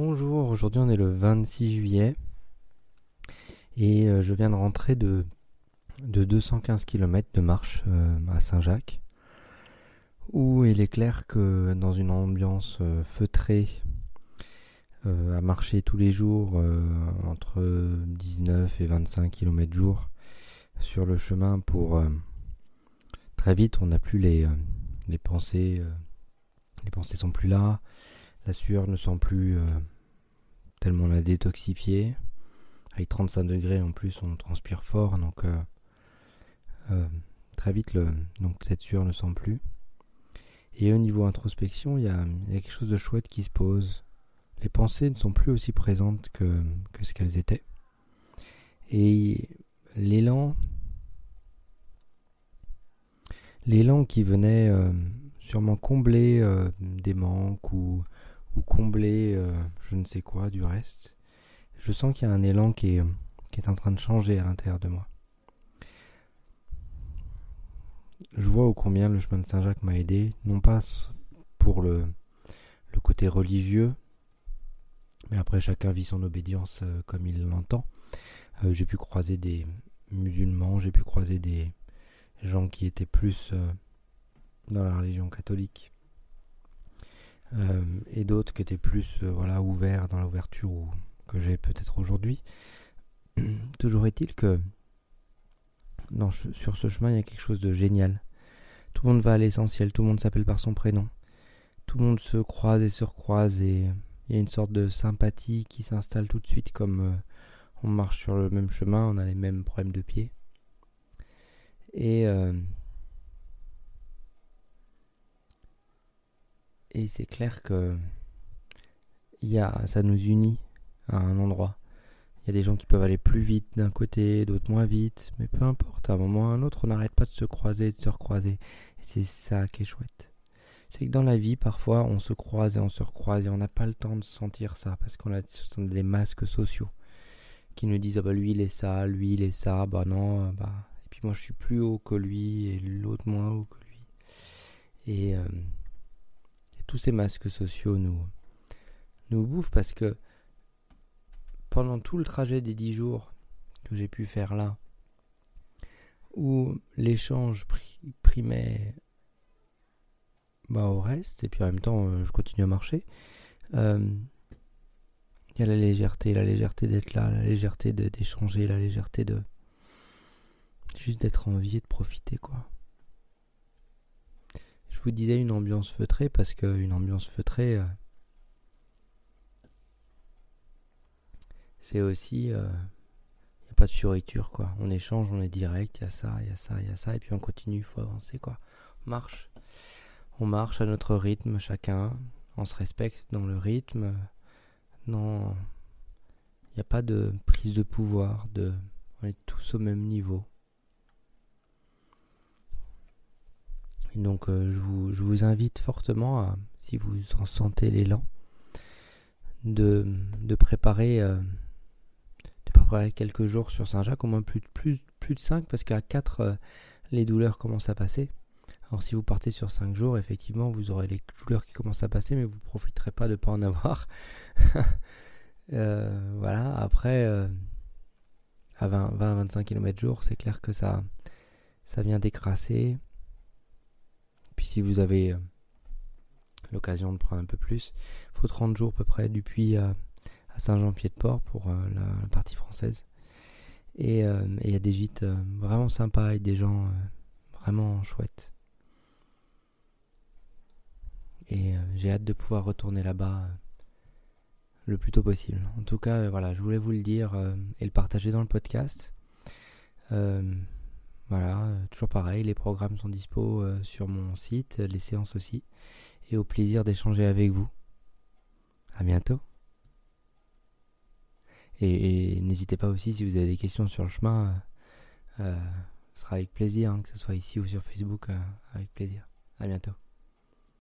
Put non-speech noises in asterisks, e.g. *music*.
Bonjour, aujourd'hui on est le 26 juillet et euh, je viens de rentrer de, de 215 km de marche euh, à Saint-Jacques où il est clair que dans une ambiance euh, feutrée à marcher tous les jours entre 19 et 25 km jour sur le chemin pour très vite on n'a plus les pensées les pensées sont plus là la sueur ne sent plus euh, tellement la détoxifier. Avec 35 degrés en plus, on transpire fort, donc euh, euh, très vite, le, donc cette sueur ne sent plus. Et au niveau introspection, il y a, quelque chose de chouette qui se pose. Les pensées ne sont plus aussi présentes que, que ce qu'elles étaient. Et l'élan, l'élan qui venait sûrement combler des manques ou combler euh, je ne sais quoi du reste. Je sens qu'il y a un élan qui est, en train de changer à l'intérieur de moi. Je vois au combien le chemin de Saint-Jacques m'a aidé, non pas pour le, le côté religieux, mais après chacun vit son obédience euh, comme il l'entend. Euh, j'ai pu croiser des musulmans, j'ai pu croiser des gens qui étaient plus dans la religion catholique euh, et d'autres qui étaient plus euh, voilà, ouverts dans l'ouverture que j'ai peut-être aujourd'hui. *clears throat* Toujours est-il que sur ce chemin, il y a quelque chose de génial. Tout le monde va à l'essentiel, tout le monde s'appelle par son prénom. Tout le monde se croise et se recroise et il y a une sorte de sympathie qui s'installe tout de suite comme euh, on marche sur le même chemin, on a les mêmes problèmes de pied. Et Et c'est clair que y a, ça nous unit à un endroit. Il y a des gens qui peuvent aller plus vite d'un côté, d'autres moins vite, mais peu importe, à un moment ou à un autre, on n'arrête pas de se croiser, de se recroiser. Et c'est ça qui est chouette. C'est que dans la vie, parfois, on se croise et on se recroise et on n'a pas le temps de sentir ça parce qu'on a des masques sociaux qui nous disent ah bah lui il est ça, lui il est ça, bah non, bah et puis moi je suis plus haut que lui et l'autre moins haut que lui. Et euh, tous ces masques sociaux nous, bouffent parce que pendant tout le trajet des dix jours que j'ai pu faire là, où l'échange primait bah, au reste, et puis en même temps euh, je continue à marcher, euh, il y a la légèreté, la légèreté d'être là, la légèreté d'échanger, la légèreté de juste d'être en vie et de profiter quoi. Vous disais une ambiance feutrée parce qu'une ambiance feutrée, euh, c'est aussi. Il euh, n'y a pas de fioriture, quoi. On échange, on est direct, il y a ça, il y a ça, il y a ça, et puis on continue, il faut avancer, quoi. On marche. On marche à notre rythme, chacun. On se respecte dans le rythme. Non. Il n'y a pas de prise de pouvoir, de. On est tous au même niveau. Donc euh, je, vous, invite fortement, si vous en sentez l'élan, de, de, préparer, euh, de préparer quelques jours sur Saint-Jacques, au moins plus de 5, parce qu'à 4, euh, les douleurs commencent à passer. Alors si vous partez sur 5 jours, effectivement, vous aurez les douleurs qui commencent à passer, mais vous ne profiterez pas de ne pas en avoir. *laughs* voilà, après, à 20-25 km jour, c'est clair que ça, ça vient décrasser. Puis si vous avez euh, l'occasion de prendre un peu plus, il faut 30 jours à peu près du Puy à, Saint-Jean-Pied-de-Port pour euh, la, partie française. Et euh, il y a des gîtes vraiment sympas et des gens vraiment chouettes. Et j'ai hâte de pouvoir retourner là-bas le plus tôt possible. En tout cas, voilà, je voulais vous le dire et le partager dans le podcast. Voilà, euh, toujours pareil, les programmes sont dispo euh, sur mon site, les séances aussi. Et au plaisir d'échanger avec vous. À bientôt. Et, n'hésitez pas aussi si vous avez des questions sur le chemin, euh, ce sera avec plaisir, hein, que ce soit ici ou sur Facebook, avec plaisir. À bientôt.